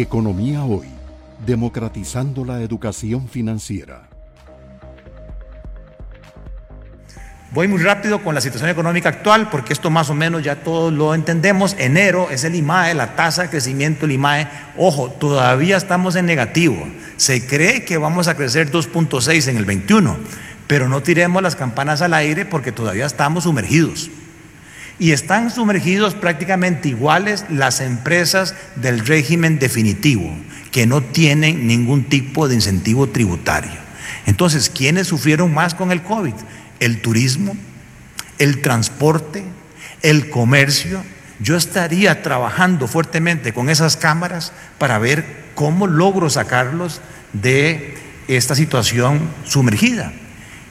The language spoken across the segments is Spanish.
Economía Hoy, democratizando la educación financiera. Voy muy rápido con la situación económica actual porque esto más o menos ya todos lo entendemos. Enero es el IMAE, la tasa de crecimiento del IMAE. Ojo, todavía estamos en negativo. Se cree que vamos a crecer 2.6 en el 21, pero no tiremos las campanas al aire porque todavía estamos sumergidos. Y están sumergidos prácticamente iguales las empresas del régimen definitivo, que no tienen ningún tipo de incentivo tributario. Entonces, ¿quiénes sufrieron más con el COVID? El turismo, el transporte, el comercio. Yo estaría trabajando fuertemente con esas cámaras para ver cómo logro sacarlos de esta situación sumergida.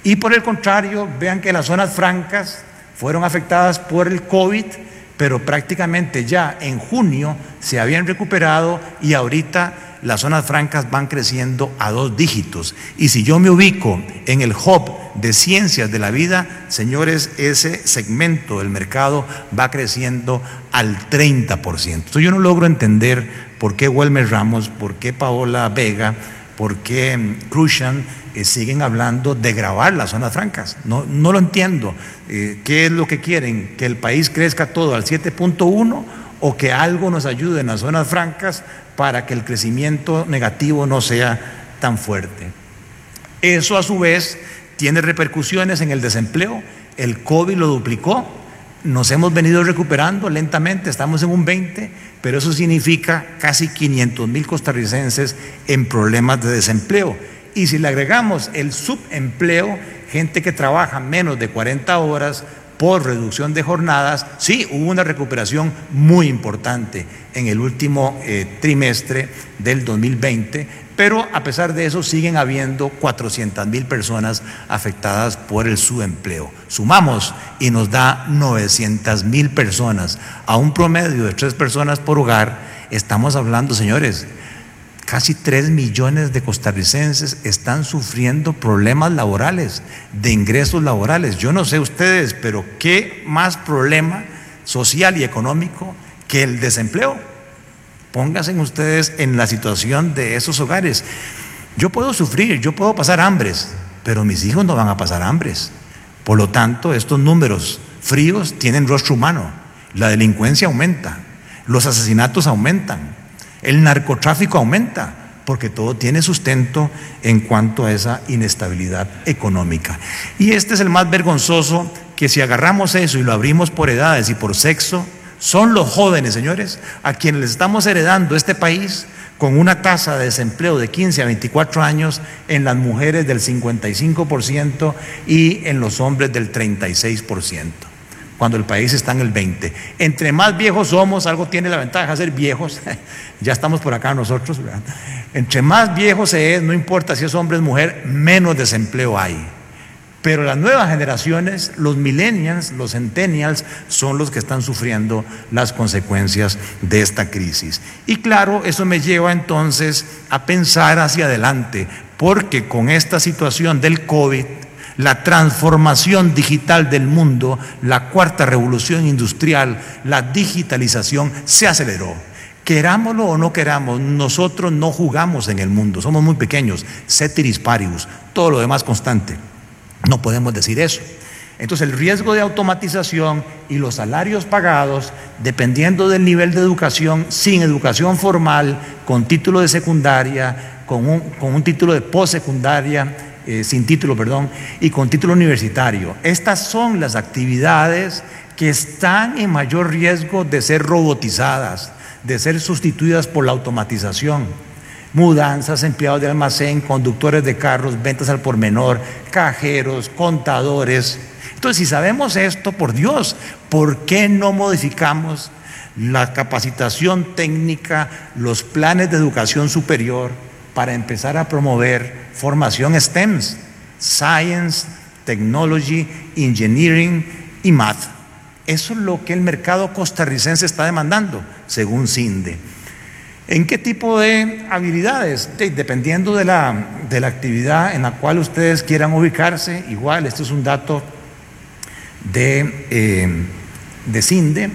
Y por el contrario, vean que las zonas francas fueron afectadas por el COVID, pero prácticamente ya en junio se habían recuperado y ahorita las zonas francas van creciendo a dos dígitos. Y si yo me ubico en el hub de ciencias de la vida, señores, ese segmento del mercado va creciendo al 30%. Entonces yo no logro entender por qué Wilmer Ramos, por qué Paola Vega, por qué Cruzan eh, siguen hablando de grabar las zonas francas. No, no lo entiendo. Eh, ¿Qué es lo que quieren? ¿Que el país crezca todo al 7.1 o que algo nos ayude en las zonas francas para que el crecimiento negativo no sea tan fuerte? Eso a su vez tiene repercusiones en el desempleo. El COVID lo duplicó. Nos hemos venido recuperando lentamente, estamos en un 20, pero eso significa casi 500 mil costarricenses en problemas de desempleo. Y si le agregamos el subempleo, gente que trabaja menos de 40 horas por reducción de jornadas, sí, hubo una recuperación muy importante en el último eh, trimestre del 2020, pero a pesar de eso siguen habiendo 400 mil personas afectadas por el subempleo. Sumamos y nos da 900 mil personas a un promedio de tres personas por hogar. Estamos hablando, señores, Casi 3 millones de costarricenses están sufriendo problemas laborales, de ingresos laborales. Yo no sé ustedes, pero ¿qué más problema social y económico que el desempleo? Pónganse ustedes en la situación de esos hogares. Yo puedo sufrir, yo puedo pasar hambres, pero mis hijos no van a pasar hambres. Por lo tanto, estos números fríos tienen rostro humano. La delincuencia aumenta, los asesinatos aumentan, el narcotráfico aumenta porque todo tiene sustento en cuanto a esa inestabilidad económica. Y este es el más vergonzoso que si agarramos eso y lo abrimos por edades y por sexo, son los jóvenes, señores, a quienes les estamos heredando este país con una tasa de desempleo de 15 a 24 años en las mujeres del 55% y en los hombres del 36% cuando el país está en el 20. Entre más viejos somos, algo tiene la ventaja de ser viejos, ya estamos por acá nosotros, entre más viejos se es, no importa si es hombre o mujer, menos desempleo hay. Pero las nuevas generaciones, los millennials, los centennials, son los que están sufriendo las consecuencias de esta crisis. Y claro, eso me lleva entonces a pensar hacia adelante, porque con esta situación del COVID, la transformación digital del mundo, la cuarta revolución industrial, la digitalización se aceleró. Querámoslo o no queramos, nosotros no jugamos en el mundo, somos muy pequeños, ceteris paribus, todo lo demás constante. No podemos decir eso. Entonces el riesgo de automatización y los salarios pagados, dependiendo del nivel de educación, sin educación formal, con título de secundaria, con un, con un título de postsecundaria, eh, sin título, perdón, y con título universitario. Estas son las actividades que están en mayor riesgo de ser robotizadas, de ser sustituidas por la automatización. Mudanzas, empleados de almacén, conductores de carros, ventas al por menor, cajeros, contadores. Entonces, si sabemos esto, por Dios, ¿por qué no modificamos la capacitación técnica, los planes de educación superior para empezar a promover formación STEMS, Science, Technology, Engineering y Math. Eso es lo que el mercado costarricense está demandando, según CINDE. ¿En qué tipo de habilidades? dependiendo de la, de la, actividad en la cual ustedes quieran ubicarse, igual, esto es un dato de, eh, de CINDE,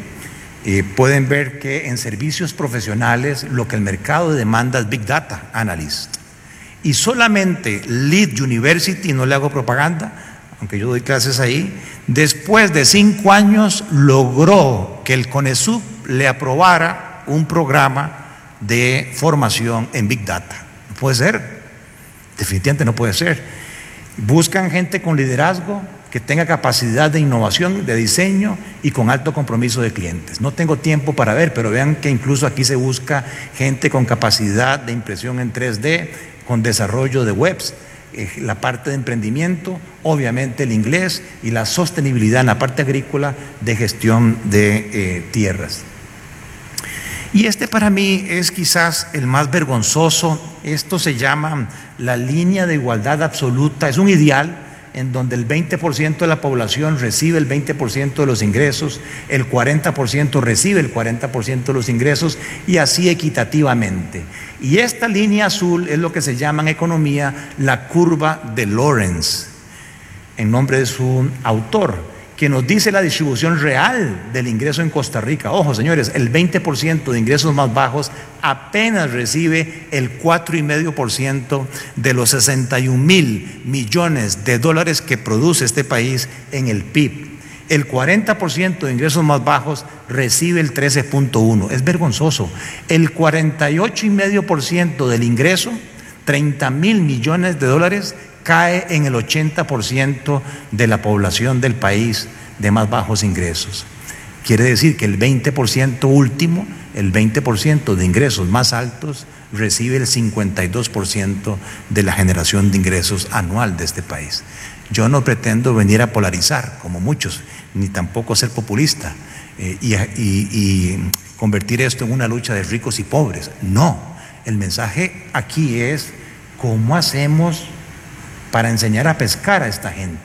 eh, pueden ver que en servicios profesionales lo que el mercado demanda es Big Data Analyst. Y solamente Lead University, no le hago propaganda, aunque yo doy clases ahí, después de cinco años logró que el CONESUB le aprobara un programa de formación en Big Data. No puede ser, definitivamente no puede ser. Buscan gente con liderazgo, que tenga capacidad de innovación, de diseño y con alto compromiso de clientes. No tengo tiempo para ver, pero vean que incluso aquí se busca gente con capacidad de impresión en 3D, con desarrollo de webs, eh, la parte de emprendimiento, obviamente el inglés y la sostenibilidad en la parte agrícola de gestión de eh, tierras. Y este para mí es quizás el más vergonzoso. Esto se llama la línea de igualdad absoluta. Es un ideal en donde el 20% de la población recibe el 20% de los ingresos, el 40% recibe el 40% de los ingresos y así equitativamente. Y esta línea azul es lo que se llama en economía la curva de Lawrence, en nombre de su autor que nos dice la distribución real del ingreso en Costa Rica. Ojo, señores, el 20% de ingresos más bajos apenas recibe el 4,5% de los 61 mil millones de dólares que produce este país en el PIB. El 40% de ingresos más bajos recibe el 13.1. Es vergonzoso. El 48,5% del ingreso, 30 mil millones de dólares, cae en el 80% de la población del país de más bajos ingresos. Quiere decir que el 20% último, el 20% de ingresos más altos, recibe el 52% de la generación de ingresos anual de este país. Yo no pretendo venir a polarizar, como muchos, ni tampoco ser populista eh, y convertir esto en una lucha de ricos y pobres. No, el mensaje aquí es cómo hacemos para enseñar a pescar a esta gente?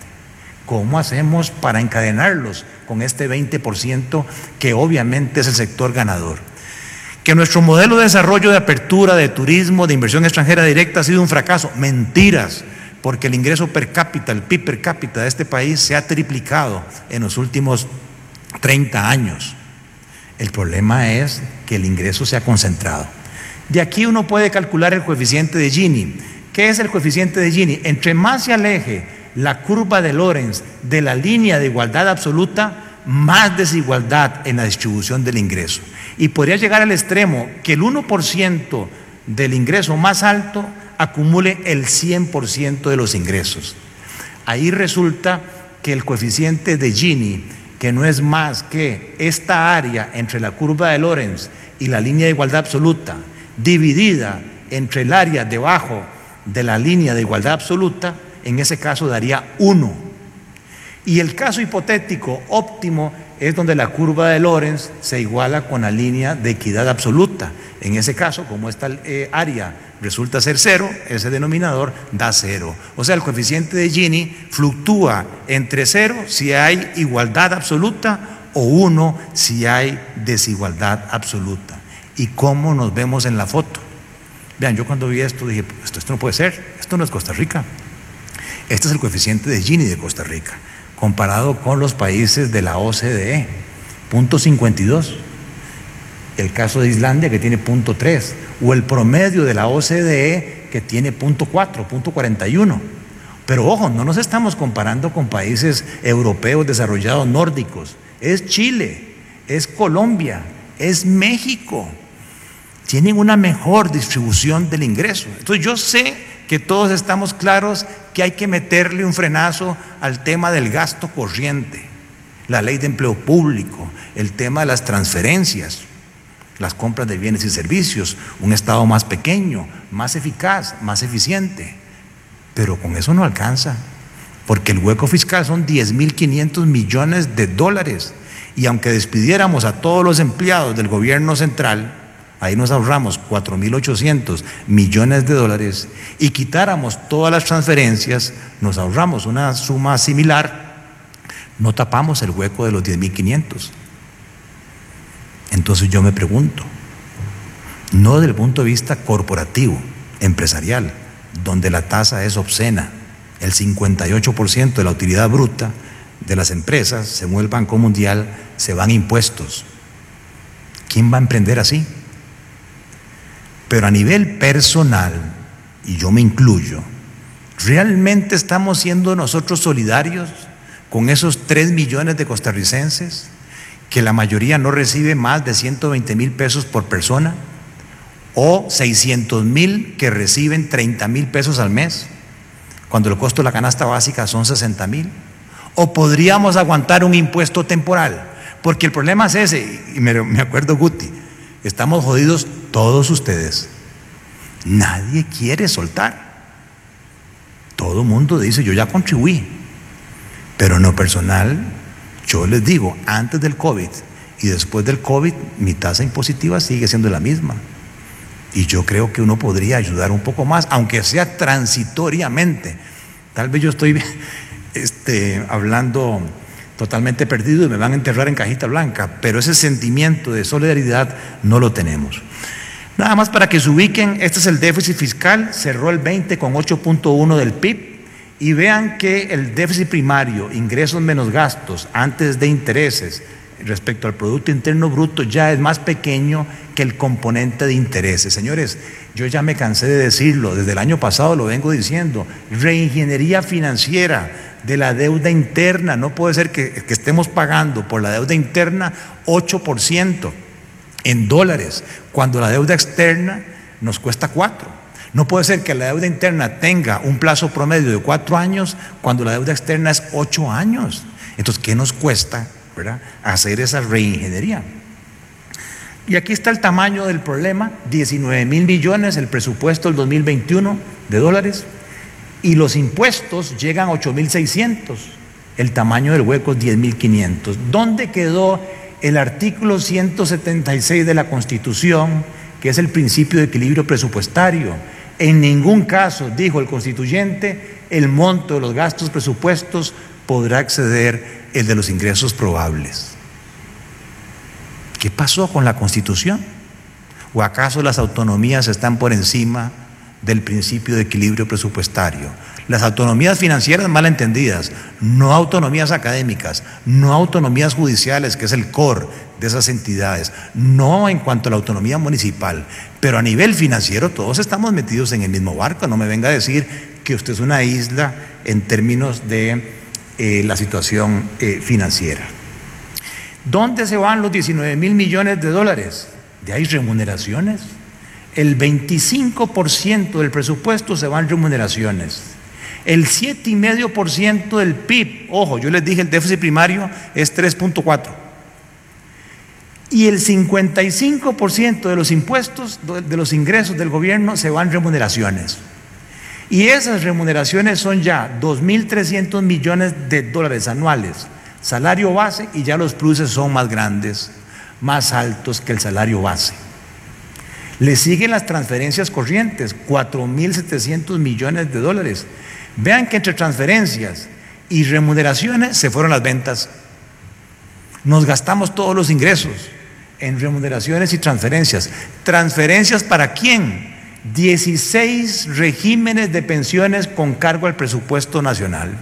¿Cómo hacemos para encadenarlos con este 20% que obviamente es el sector ganador? Que nuestro modelo de desarrollo de apertura, de turismo, de inversión extranjera directa ha sido un fracaso. Mentiras, porque el ingreso per cápita, el PIB per cápita de este país se ha triplicado en los últimos 30 años. El problema es que el ingreso se ha concentrado. De aquí uno puede calcular el coeficiente de Gini ¿Qué es el coeficiente de Gini? Entre más se aleje la curva de Lorenz de la línea de igualdad absoluta, más desigualdad en la distribución del ingreso. Y podría llegar al extremo que el 1% del ingreso más alto acumule el 100% de los ingresos. Ahí resulta que el coeficiente de Gini, que no es más que esta área entre la curva de Lorenz y la línea de igualdad absoluta, dividida entre el área debajo de la línea de igualdad absoluta, en ese caso daría 1. Y el caso hipotético óptimo es donde la curva de Lorenz se iguala con la línea de equidad absoluta. En ese caso, como esta eh, área resulta ser cero, ese denominador da cero. O sea, el coeficiente de Gini fluctúa entre cero si hay igualdad absoluta o 1 si hay desigualdad absoluta. ¿Y cómo nos vemos en la foto? Vean, yo cuando vi esto dije, esto, esto no puede ser, esto no es Costa Rica. Este es el coeficiente de Gini de Costa Rica, comparado con los países de la OCDE, punto 52. El caso de Islandia que tiene punto 3, o el promedio de la OCDE que tiene punto 4, punto 41. Pero ojo, no nos estamos comparando con países europeos desarrollados nórdicos. Es Chile, es Colombia, es México tienen una mejor distribución del ingreso. Entonces yo sé que todos estamos claros que hay que meterle un frenazo al tema del gasto corriente, la ley de empleo público, el tema de las transferencias, las compras de bienes y servicios, un Estado más pequeño, más eficaz, más eficiente. Pero con eso no alcanza, porque el hueco fiscal son 10.500 millones de dólares. Y aunque despidiéramos a todos los empleados del gobierno central, ahí nos ahorramos 4.800 millones de dólares y quitáramos todas las transferencias, nos ahorramos una suma similar, no tapamos el hueco de los 10.500. Entonces yo me pregunto, no desde el punto de vista corporativo, empresarial, donde la tasa es obscena, el 58% de la utilidad bruta de las empresas, según el Banco Mundial, se van impuestos ¿Quién va a emprender así? Pero a nivel personal, y yo me incluyo, ¿realmente estamos siendo nosotros solidarios con esos 3 millones de costarricenses que la mayoría no recibe más de 120 mil pesos por persona? ¿O 600 mil que reciben 30 mil pesos al mes, cuando el costo de la canasta básica son 60 mil? ¿O podríamos aguantar un impuesto temporal? Porque el problema es ese, y me, me acuerdo Guti, estamos jodidos todos ustedes. Nadie quiere soltar. Todo mundo dice, yo ya contribuí. Pero no personal, yo les digo, antes del COVID y después del COVID, mi tasa impositiva sigue siendo la misma. Y yo creo que uno podría ayudar un poco más, aunque sea transitoriamente. Tal vez yo estoy este, hablando totalmente perdido y me van a enterrar en cajita blanca, pero ese sentimiento de solidaridad no lo tenemos. Nada más para que se ubiquen, este es el déficit fiscal, cerró el 20 con 8.1 del PIB y vean que el déficit primario, ingresos menos gastos, antes de intereses, respecto al Producto Interno Bruto ya es más pequeño que el componente de intereses. Señores, yo ya me cansé de decirlo, desde el año pasado lo vengo diciendo, reingeniería financiera de la deuda interna, no puede ser que, que estemos pagando por la deuda interna 8% en dólares, cuando la deuda externa nos cuesta 4%. No puede ser que la deuda interna tenga un plazo promedio de 4 años cuando la deuda externa es 8 años. Entonces, ¿qué nos cuesta ¿verdad? hacer esa reingeniería? Y aquí está el tamaño del problema, 19 mil millones el presupuesto del 2021 de dólares y los impuestos llegan a 8 mil 600, el tamaño del hueco es 10 mil 500. ¿Dónde quedó el artículo 176 de la Constitución, que es el principio de equilibrio presupuestario? En ningún caso, dijo el constituyente, el monto de los gastos presupuestos podrá exceder el de los ingresos probables. ¿Qué pasó con la Constitución? ¿O acaso las autonomías están por encima del principio de equilibrio presupuestario? Las autonomías financieras mal entendidas, no autonomías académicas, no autonomías judiciales, que es el core de esas entidades, no en cuanto a la autonomía municipal, pero a nivel financiero todos estamos metidos en el mismo barco. No me venga a decir que usted es una isla en términos de eh, la situación eh, financiera. ¿Dónde se van los 19 mil millones de dólares? De ahí remuneraciones. El 25% del presupuesto se va en remuneraciones. El 7,5% del PIB, ojo, yo les dije el déficit primario es 3.4. Y el 55% de los impuestos, de los ingresos del gobierno se van remuneraciones. Y esas remuneraciones son ya 2.300 millones de dólares anuales salario base y ya los pluses son más grandes, más altos que el salario base. Le siguen las transferencias corrientes, 4.700 millones de dólares. Vean que entre transferencias y remuneraciones se fueron las ventas. Nos gastamos todos los ingresos en remuneraciones y transferencias. ¿Transferencias para quién? 16 regímenes de pensiones con cargo al presupuesto nacional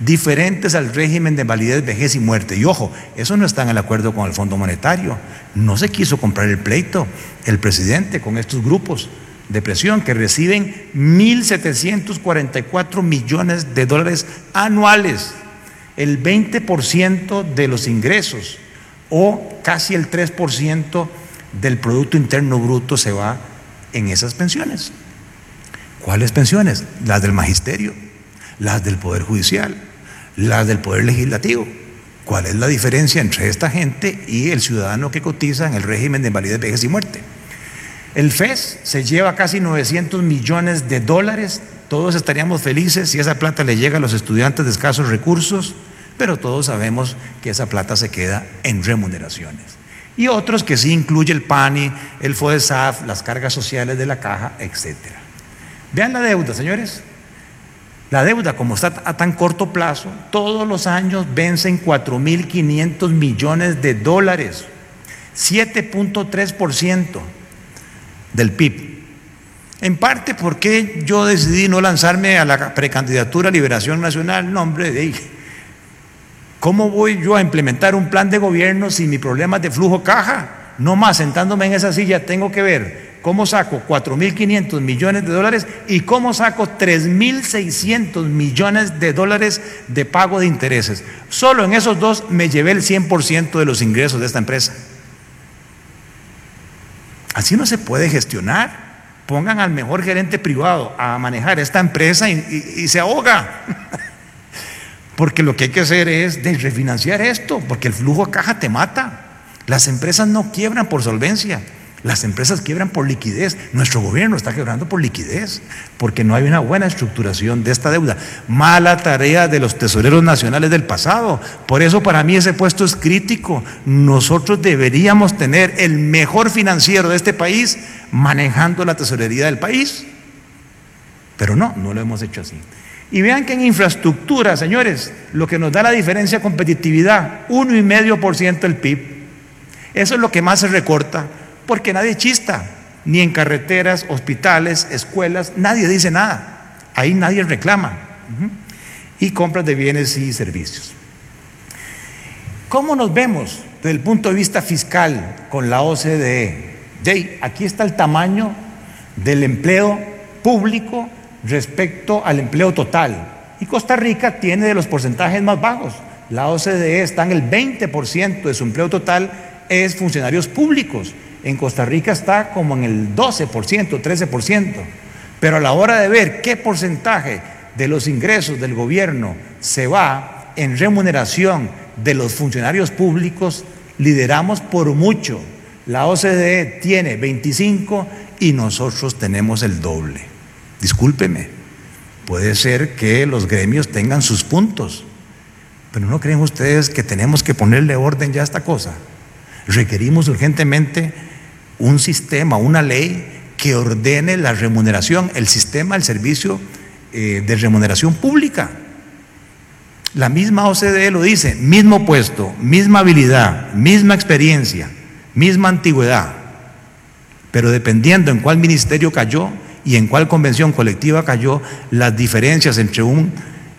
diferentes al régimen de validez, vejez y muerte. Y ojo, eso no está en el acuerdo con el Fondo Monetario. No se quiso comprar el pleito el presidente con estos grupos de presión que reciben 1.744 millones de dólares anuales, el 20% de los ingresos o casi el 3% del Producto Interno Bruto se va en esas pensiones. ¿Cuáles pensiones? Las del magisterio las del Poder Judicial, las del Poder Legislativo. ¿Cuál es la diferencia entre esta gente y el ciudadano que cotiza en el régimen de invalidez, vejez y muerte? El FES se lleva casi 900 millones de dólares. Todos estaríamos felices si esa plata le llega a los estudiantes de escasos recursos, pero todos sabemos que esa plata se queda en remuneraciones. Y otros que sí incluye el PANI, el FODESAF, las cargas sociales de la caja, etc. Vean la deuda, señores. La deuda, como está a tan corto plazo, todos los años vencen 4.500 millones de dólares, 7.3% del PIB. En parte porque yo decidí no lanzarme a la precandidatura a Liberación Nacional, nombre de ¿cómo voy yo a implementar un plan de gobierno si mi problema es de flujo caja? no más sentándome en esa silla, tengo que ver cómo saco 4.500 millones de dólares y cómo saco 3.600 millones de dólares de pago de intereses. Solo en esos dos me llevé el 100% de los ingresos de esta empresa. Así no se puede gestionar. Pongan al mejor gerente privado a manejar esta empresa y, se ahoga. Porque lo que hay que hacer es de refinanciar esto, porque el flujo a caja te mata. Las empresas no quiebran por solvencia. Las empresas quiebran por liquidez. Nuestro gobierno está quebrando por liquidez, porque no hay una buena estructuración de esta deuda. Mala tarea de los tesoreros nacionales del pasado. Por eso para mí ese puesto es crítico. Nosotros deberíamos tener el mejor financiero de este país manejando la tesorería del país. Pero no, no lo hemos hecho así. Y vean que en infraestructura, señores, lo que nos da la diferencia competitividad, 1,5% del PIB. Eso es lo que más se recorta porque nadie chista, ni en carreteras, hospitales, escuelas, nadie dice nada. Ahí nadie reclama. Y compras de bienes y servicios. ¿Cómo nos vemos desde el punto de vista fiscal con la OCDE? Jay, aquí está el tamaño del empleo público respecto al empleo total. Y Costa Rica tiene de los porcentajes más bajos. La OCDE está en el 20% de su empleo total es funcionarios públicos. En Costa Rica está como en el 12%, 13%. Pero a la hora de ver qué porcentaje de los ingresos del gobierno se va en remuneración de los funcionarios públicos, lideramos por mucho. La OCDE tiene 25 y nosotros tenemos el doble. Discúlpeme, puede ser que los gremios tengan sus puntos, pero ¿no creen ustedes que tenemos que ponerle orden ya a esta cosa? Requerimos urgentemente un sistema, una ley que ordene la remuneración, el sistema, el servicio eh, de remuneración pública. La misma OCDE lo dice, mismo puesto, misma habilidad, misma experiencia, misma antigüedad, pero dependiendo en cuál ministerio cayó y en cuál convención colectiva cayó, las diferencias entre un,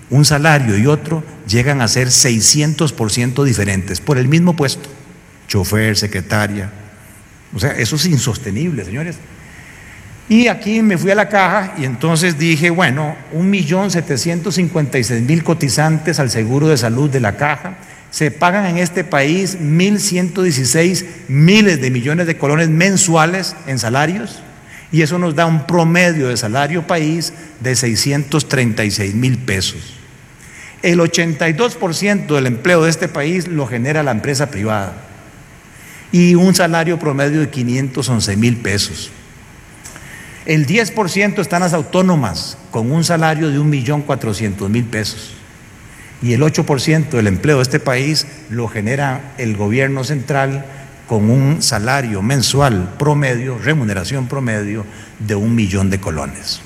un salario y otro llegan a ser 600% diferentes por el mismo puesto, chofer, secretaria, o sea, eso es insostenible, señores. Y aquí me fui a la caja y entonces dije, bueno, un millón setecientos cincuenta y seis mil cotizantes al seguro de salud de la caja. Se pagan en este país mil ciento dieciséis miles de millones de colones mensuales en salarios y eso nos da un promedio de salario país de 636 mil pesos. El 82% del empleo de este país lo genera la empresa privada y un salario promedio de 511 mil pesos. El 10% están las autónomas con un salario de 1.400.000 pesos. Y el 8% del empleo de este país lo genera el gobierno central con un salario mensual promedio, remuneración promedio de un millón de colones.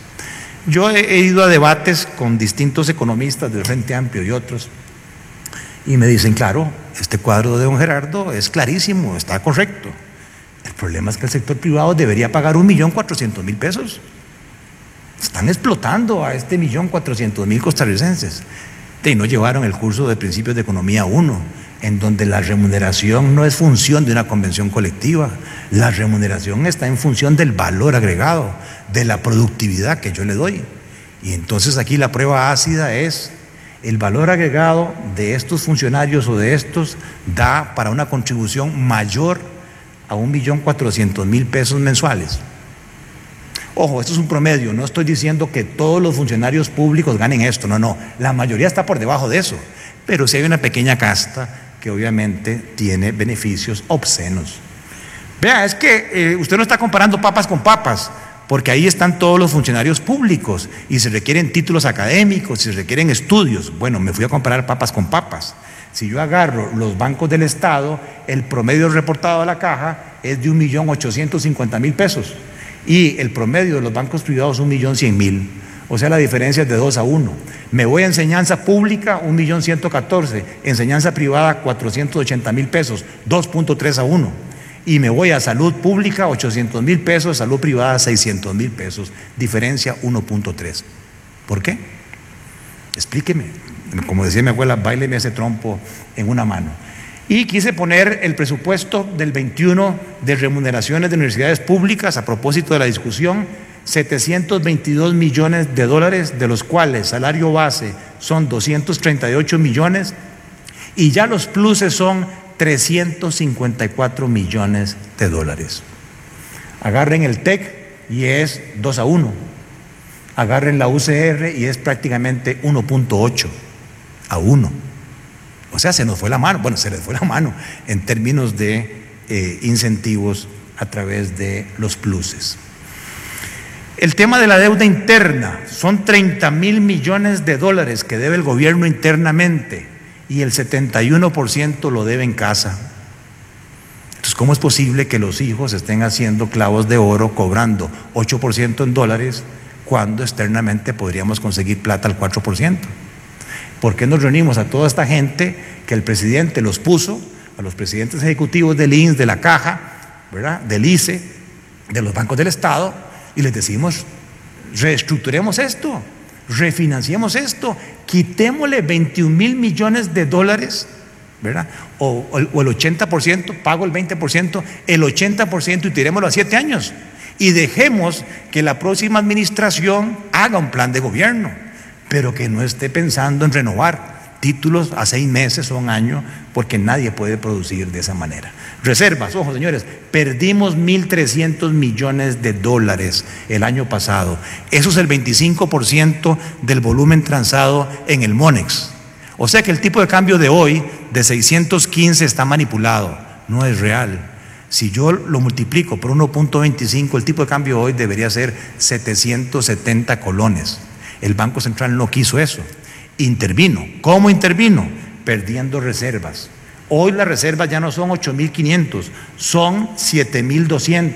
Yo he ido a debates con distintos economistas del Frente Amplio y otros y me dicen, claro, este cuadro de don Gerardo es clarísimo, está correcto. El problema es que el sector privado debería pagar un millón cuatrocientos mil pesos. Están explotando a este millón cuatrocientos mil costarricenses. Y no llevaron el curso de principios de economía 1, en donde la remuneración no es función de una convención colectiva. La remuneración está en función del valor agregado, de la productividad que yo le doy. Y entonces aquí la prueba ácida es el valor agregado de estos funcionarios o de estos da para una contribución mayor a un millón cuatrocientos mil pesos mensuales. Ojo, esto es un promedio, no estoy diciendo que todos los funcionarios públicos ganen esto, no, no, la mayoría está por debajo de eso, pero sí hay una pequeña casta que obviamente tiene beneficios obscenos. Vea, es que eh, usted no está comparando papas con papas porque ahí están todos los funcionarios públicos y se requieren títulos académicos, se requieren estudios. Bueno, me fui a comparar papas con papas. Si yo agarro los bancos del Estado, el promedio reportado a la caja es de 1.850.000 pesos y el promedio de los bancos privados 1.100.000. O sea, la diferencia es de 2 a 1. Me voy a enseñanza pública, 1.114.000. Enseñanza privada, 480.000 pesos, 2.3 a 1 y me voy a salud pública 800 mil pesos, salud privada 600 mil pesos, diferencia 1.3. ¿Por qué? Explíqueme. Como decía mi abuela, baileme ese trompo en una mano. Y quise poner el presupuesto del 21 de remuneraciones de universidades públicas a propósito de la discusión, 722 millones de dólares, de los cuales salario base son 238 millones y ya los pluses son 354 millones de dólares. Agarren el TEC y es 2 a 1. Agarren la UCR y es prácticamente 1.8 a 1. O sea, se nos fue la mano, bueno, se les fue la mano en términos de eh, incentivos a través de los pluses. El tema de la deuda interna, son 30 mil millones de dólares que debe el gobierno internamente y el 71% lo debe en casa. Entonces, ¿cómo es posible que los hijos estén haciendo clavos de oro cobrando 8% en dólares cuando externamente podríamos conseguir plata al 4%? ¿Por qué nos reunimos a toda esta gente que el presidente los puso, a los presidentes ejecutivos del INS, de la Caja, ¿verdad? del ICE, de los bancos del Estado, y les decimos, reestructuremos esto, refinanciemos esto, quitémosle 21 mil millones de dólares, ¿verdad? O, o, el 80%, pago el 20%, el 80% y tirémoslo a siete años. Y dejemos que la próxima administración haga un plan de gobierno pero que no esté pensando en renovar títulos a seis meses o un año, porque nadie puede producir de esa manera. Reservas, ojo señores, perdimos 1.300 millones de dólares el año pasado. Eso es el 25% del volumen transado en el MONEX. O sea que el tipo de cambio de hoy, de 615, está manipulado, no es real. Si yo lo multiplico por 1.25, el tipo de cambio hoy debería ser 770 colones. El Banco Central no quiso eso. Intervino. ¿Cómo intervino? Perdiendo reservas. Hoy las reservas ya no son 8.500, son 7.200.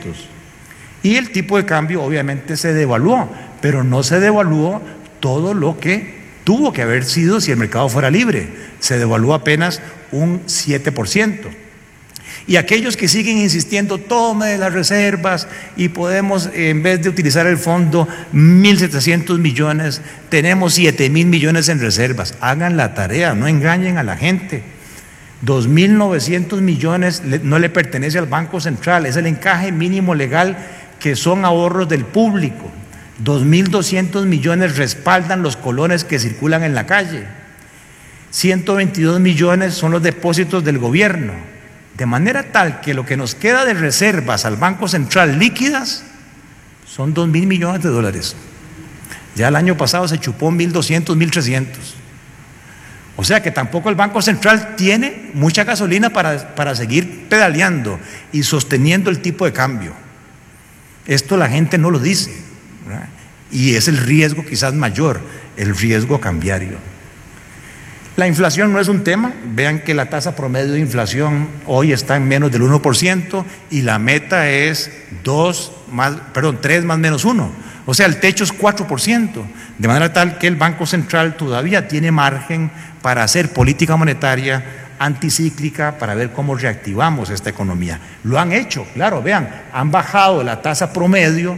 Y el tipo de cambio obviamente se devaluó, pero no se devaluó todo lo que tuvo que haber sido si el mercado fuera libre. Se devaluó apenas un 7%. Y aquellos que siguen insistiendo, tome las reservas y podemos, en vez de utilizar el fondo, 1.700 millones, tenemos 7.000 millones en reservas. Hagan la tarea, no engañen a la gente. 2.900 millones no le pertenece al Banco Central, es el encaje mínimo legal que son ahorros del público. 2.200 millones respaldan los colones que circulan en la calle. 122 millones son los depósitos del gobierno. De manera tal que lo que nos queda de reservas al Banco Central líquidas son 2 mil millones de dólares. Ya el año pasado se chupó 1.200, 1.300. O sea que tampoco el Banco Central tiene mucha gasolina para, para seguir pedaleando y sosteniendo el tipo de cambio. Esto la gente no lo dice. Y es el riesgo quizás mayor, el riesgo cambiario. La inflación no es un tema. Vean que la tasa promedio de inflación hoy está en menos del 1% y la meta es 2 más, perdón, 3 más menos 1. O sea, el techo es 4%. De manera tal que el Banco Central todavía tiene margen para hacer política monetaria anticíclica para ver cómo reactivamos esta economía. Lo han hecho, claro, vean, han bajado la tasa promedio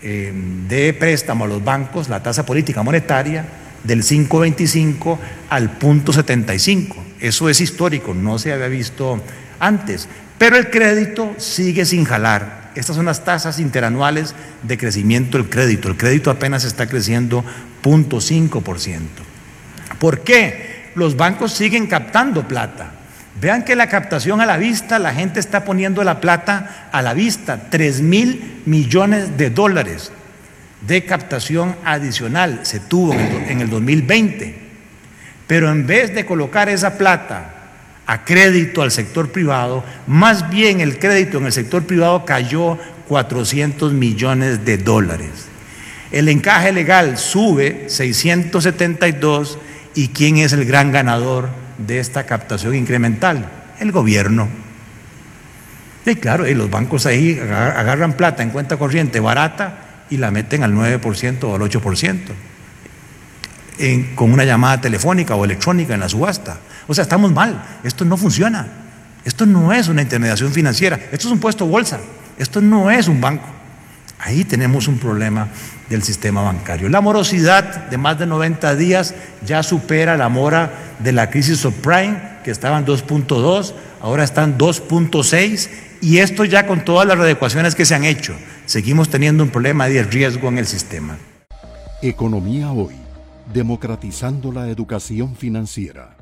eh, de préstamo a los bancos, la tasa política monetaria, del 5.25 al punto 75. Eso es histórico, no se había visto antes. Pero el crédito sigue sin jalar. Estas son las tasas interanuales de crecimiento del crédito. El crédito apenas está creciendo 0.5%. ¿Por qué? Los bancos siguen captando plata. Vean que la captación a la vista, la gente está poniendo la plata a la vista, 3 mil millones de dólares de captación adicional se tuvo en el 2020. Pero en vez de colocar esa plata a crédito al sector privado, más bien el crédito en el sector privado cayó 400 millones de dólares. El encaje legal sube 672 y ¿quién es el gran ganador de esta captación incremental? El gobierno. Y claro, y los bancos ahí agarran plata en cuenta corriente barata y la meten al 9% o al 8%, con una llamada telefónica o electrónica en la subasta. O sea, estamos mal, esto no funciona, esto no es una intermediación financiera, esto es un puesto bolsa, esto no es un banco. Ahí tenemos un problema del sistema bancario. La morosidad de más de 90 días ya supera la mora de la crisis subprime que estaban 2.2, ahora están 2.6 y esto ya con todas las readecuaciones que se han hecho. Seguimos teniendo un problema de riesgo en el sistema. Economía hoy, democratizando la educación financiera.